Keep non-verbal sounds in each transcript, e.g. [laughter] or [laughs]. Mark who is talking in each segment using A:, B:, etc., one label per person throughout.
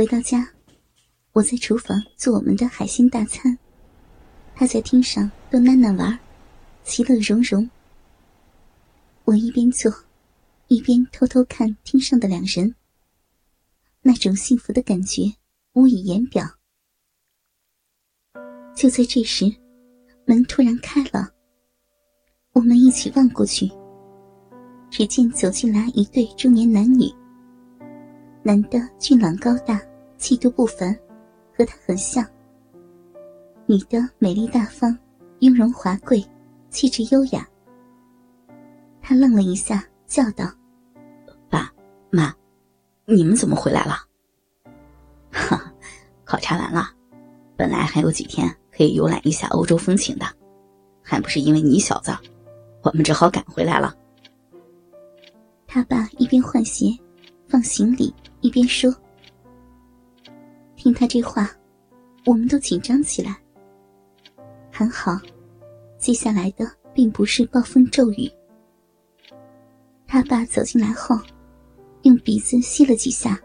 A: 回到家，我在厨房做我们的海鲜大餐，他在厅上逗囡囡玩，其乐融融。我一边做，一边偷偷看厅上的两人，那种幸福的感觉无以言表。就在这时，门突然开了，我们一起望过去，只见走进来一对中年男女。男的俊朗高大，气度不凡，和他很像。女的美丽大方，雍容华贵，气质优雅。他愣了一下，叫道：“
B: 爸妈，你们怎么回来了？”“ [laughs] 哈，考察完了，本来还有几天可以游览一下欧洲风情的，还不是因为你小子，我们只好赶回来了。”
A: 他爸一边换鞋，放行李。一边说，听他这话，我们都紧张起来。还好，接下来的并不是暴风骤雨。他爸走进来后，用鼻子吸了几下，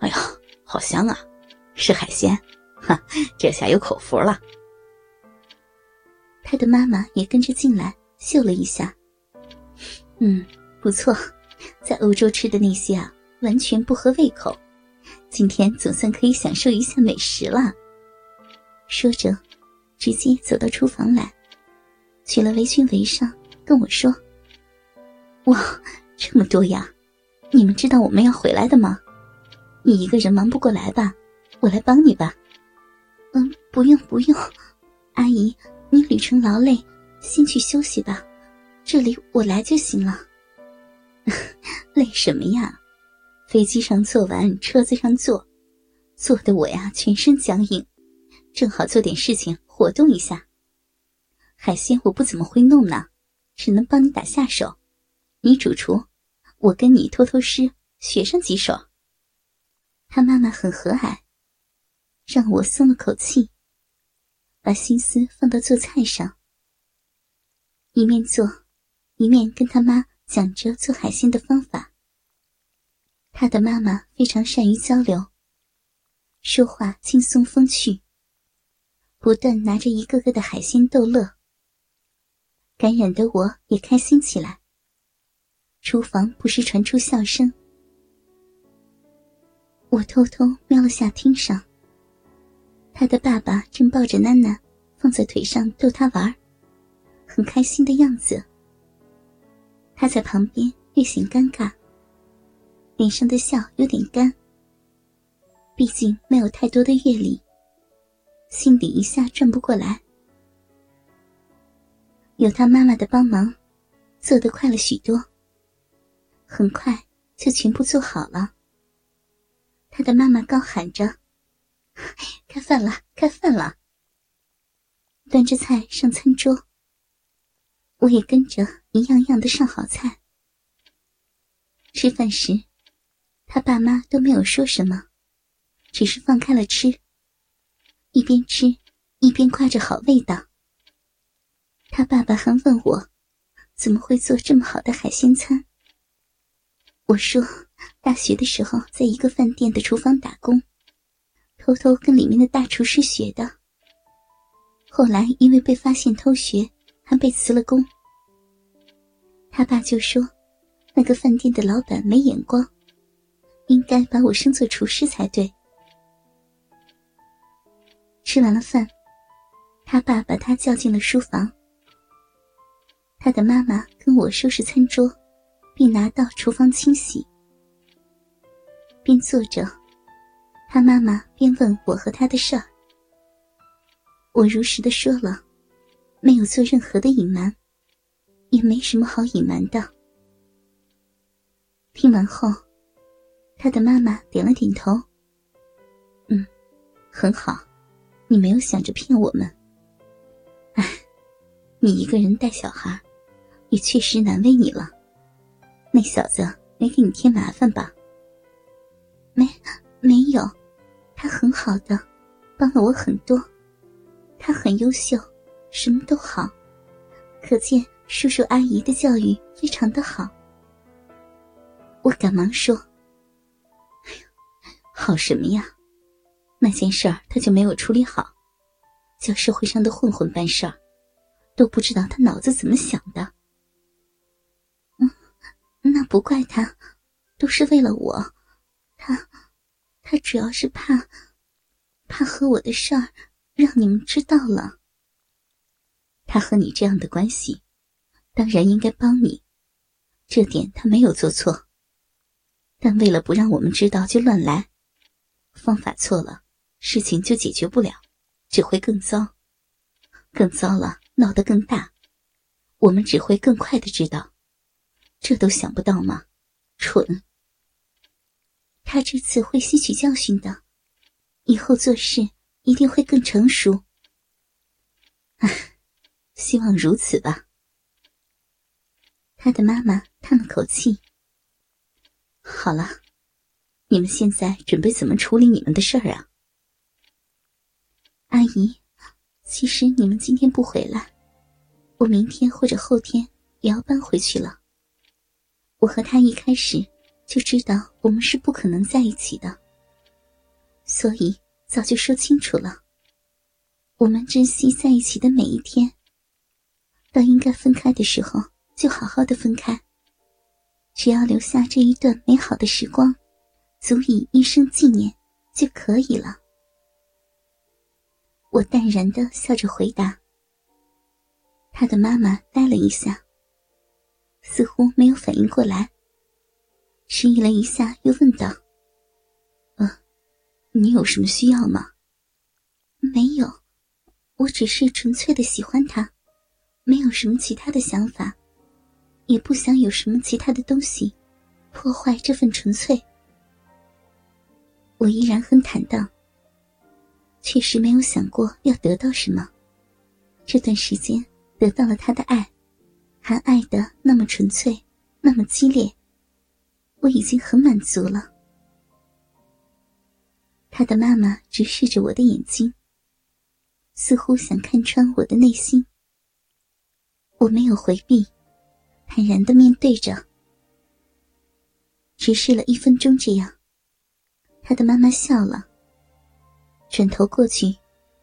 B: 哎呀，好香啊，是海鲜，哈，这下有口福了。
A: 他的妈妈也跟着进来，嗅了一下，嗯，不错，在欧洲吃的那些啊。完全不合胃口，今天总算可以享受一下美食了。说着，直接走到厨房来，取了围裙围上，跟我说：“哇，这么多呀！你们知道我们要回来的吗？你一个人忙不过来吧？我来帮你吧。”“嗯，不用不用，阿姨，你旅程劳累，先去休息吧，这里我来就行了。”“ [laughs] 累什么呀？”飞机上做完，车子上坐，坐的我呀全身僵硬，正好做点事情活动一下。海鲜我不怎么会弄呢，只能帮你打下手。你主厨，我跟你偷偷师学上几手。他妈妈很和蔼，让我松了口气，把心思放到做菜上，一面做，一面跟他妈讲着做海鲜的方法。他的妈妈非常善于交流，说话轻松风趣，不断拿着一个个的海鲜逗乐，感染的我也开心起来。厨房不时传出笑声，我偷偷瞄了下厅上，他的爸爸正抱着囡囡放在腿上逗他玩，很开心的样子。他在旁边略显尴尬。脸上的笑有点干，毕竟没有太多的阅历，心里一下转不过来。有他妈妈的帮忙，做得快了许多。很快就全部做好了。他的妈妈高喊着：“开饭了，开饭了！”端着菜上餐桌，我也跟着一样样的上好菜。吃饭时。他爸妈都没有说什么，只是放开了吃。一边吃一边夸着好味道。他爸爸还问我，怎么会做这么好的海鲜餐？我说，大学的时候在一个饭店的厨房打工，偷偷跟里面的大厨师学的。后来因为被发现偷学，还被辞了工。他爸就说，那个饭店的老板没眼光。应该把我升做厨师才对。吃完了饭，他爸把他叫进了书房。他的妈妈跟我收拾餐桌，并拿到厨房清洗。边坐着，他妈妈边问我和他的事儿。我如实的说了，没有做任何的隐瞒，也没什么好隐瞒的。听完后。他的妈妈点了点头。嗯，很好，你没有想着骗我们。哎，你一个人带小孩，也确实难为你了。那小子没给你添麻烦吧？没，没有，他很好的，帮了我很多。他很优秀，什么都好，可见叔叔阿姨的教育非常的好。我赶忙说。好什么呀？那件事儿他就没有处理好，叫社会上的混混办事儿，都不知道他脑子怎么想的。嗯，那不怪他，都是为了我。他，他主要是怕，怕和我的事儿让你们知道了。他和你这样的关系，当然应该帮你，这点他没有做错。但为了不让我们知道就乱来，方法错了，事情就解决不了，只会更糟，更糟了，闹得更大，我们只会更快的知道，这都想不到吗？蠢！他这次会吸取教训的，以后做事一定会更成熟。唉，希望如此吧。他的妈妈叹了口气。好了，你们现在准备怎么处理你们的事儿啊？阿姨，其实你们今天不回来，我明天或者后天也要搬回去了。我和他一开始就知道我们是不可能在一起的，所以早就说清楚了。我们珍惜在一起的每一天，到应该分开的时候就好好的分开。只要留下这一段美好的时光，足以一生纪念就可以了。我淡然的笑着回答。他的妈妈呆了一下，似乎没有反应过来，迟疑了一下，又问道：“嗯，你有什么需要吗？”“没有，我只是纯粹的喜欢他，没有什么其他的想法。”也不想有什么其他的东西破坏这份纯粹。我依然很坦荡，确实没有想过要得到什么。这段时间得到了他的爱，还爱的那么纯粹，那么激烈，我已经很满足了。他的妈妈直视着我的眼睛，似乎想看穿我的内心。我没有回避。坦然的面对着，直视了一分钟，这样，他的妈妈笑了，转头过去，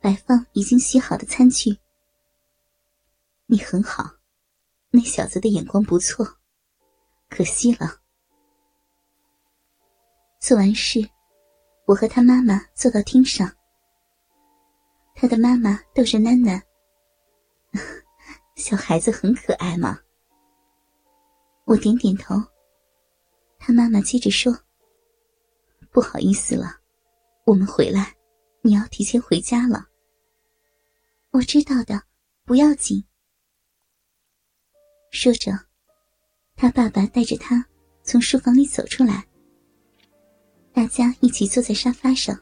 A: 摆放已经洗好的餐具。你很好，那小子的眼光不错，可惜了。做完事，我和他妈妈坐到厅上，他的妈妈逗着囡囡：“ [laughs] 小孩子很可爱嘛。”我点点头。他妈妈接着说：“不好意思了，我们回来，你要提前回家了。”我知道的，不要紧。说着，他爸爸带着他从书房里走出来，大家一起坐在沙发上。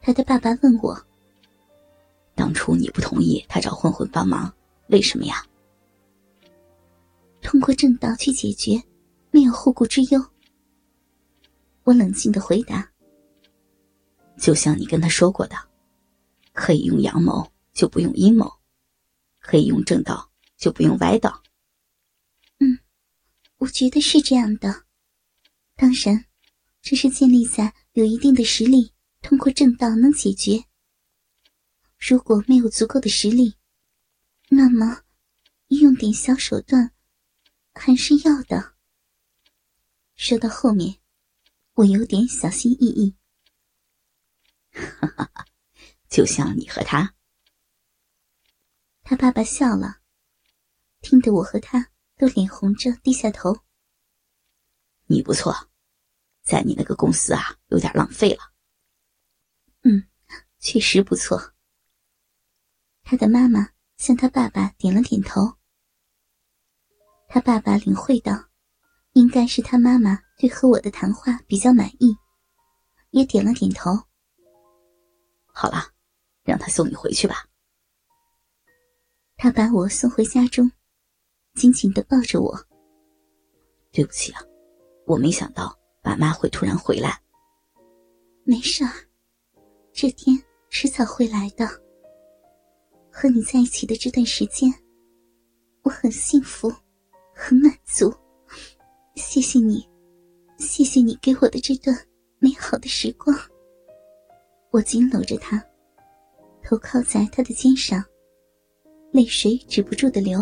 A: 他的爸爸问我：“
B: 当初你不同意他找混混帮忙，为什么呀？”
A: 通过正道去解决，没有后顾之忧。我冷静的回答：“
B: 就像你跟他说过的，可以用阳谋，就不用阴谋；可以用正道，就不用歪道。”
A: 嗯，我觉得是这样的。当然，这是建立在有一定的实力，通过正道能解决。如果没有足够的实力，那么用点小手段。还是要的。说到后面，我有点小心翼翼。
B: 哈哈哈，就像你和他。
A: 他爸爸笑了，听得我和他都脸红着低下头。
B: 你不错，在你那个公司啊，有点浪费了。
A: 嗯，确实不错。他的妈妈向他爸爸点了点头。他爸爸领会到，应该是他妈妈对和我的谈话比较满意，也点了点头。
B: 好了，让他送你回去吧。
A: 他把我送回家中，紧紧的抱着我。
B: 对不起啊，我没想到爸妈会突然回来。
A: 没事儿，这天迟早会来的。和你在一起的这段时间，我很幸福。很满足，谢谢你，谢谢你给我的这段美好的时光。我紧搂着他，头靠在他的肩上，泪水止不住的流。